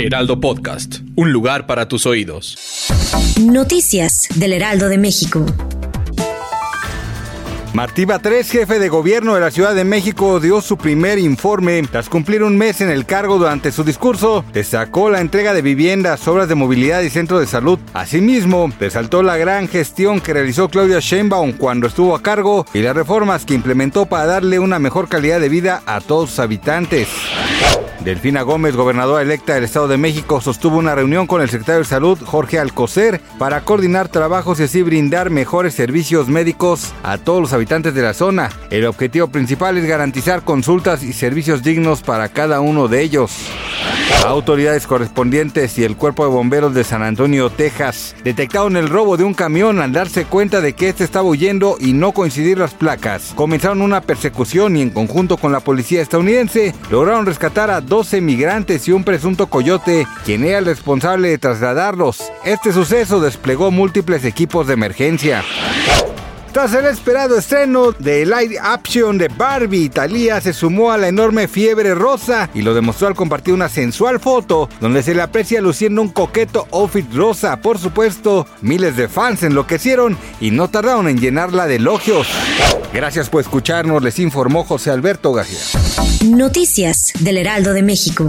Heraldo Podcast, un lugar para tus oídos. Noticias del Heraldo de México. Martí Batres, jefe de gobierno de la Ciudad de México, dio su primer informe. Tras cumplir un mes en el cargo durante su discurso, destacó la entrega de viviendas, obras de movilidad y centro de salud. Asimismo, resaltó la gran gestión que realizó Claudia Sheinbaum cuando estuvo a cargo y las reformas que implementó para darle una mejor calidad de vida a todos sus habitantes. Delfina Gómez, gobernadora electa del Estado de México, sostuvo una reunión con el secretario de Salud, Jorge Alcocer, para coordinar trabajos y así brindar mejores servicios médicos a todos los habitantes de la zona. El objetivo principal es garantizar consultas y servicios dignos para cada uno de ellos. Autoridades correspondientes y el Cuerpo de Bomberos de San Antonio, Texas, detectaron el robo de un camión al darse cuenta de que este estaba huyendo y no coincidir las placas. Comenzaron una persecución y en conjunto con la policía estadounidense lograron rescatar a 12 migrantes y un presunto coyote, quien era el responsable de trasladarlos. Este suceso desplegó múltiples equipos de emergencia. Tras el esperado estreno de live action de Barbie, Thalía se sumó a la enorme fiebre rosa y lo demostró al compartir una sensual foto donde se le aprecia luciendo un coqueto outfit rosa. Por supuesto, miles de fans enloquecieron y no tardaron en llenarla de elogios. Gracias por escucharnos, les informó José Alberto García. Noticias del Heraldo de México.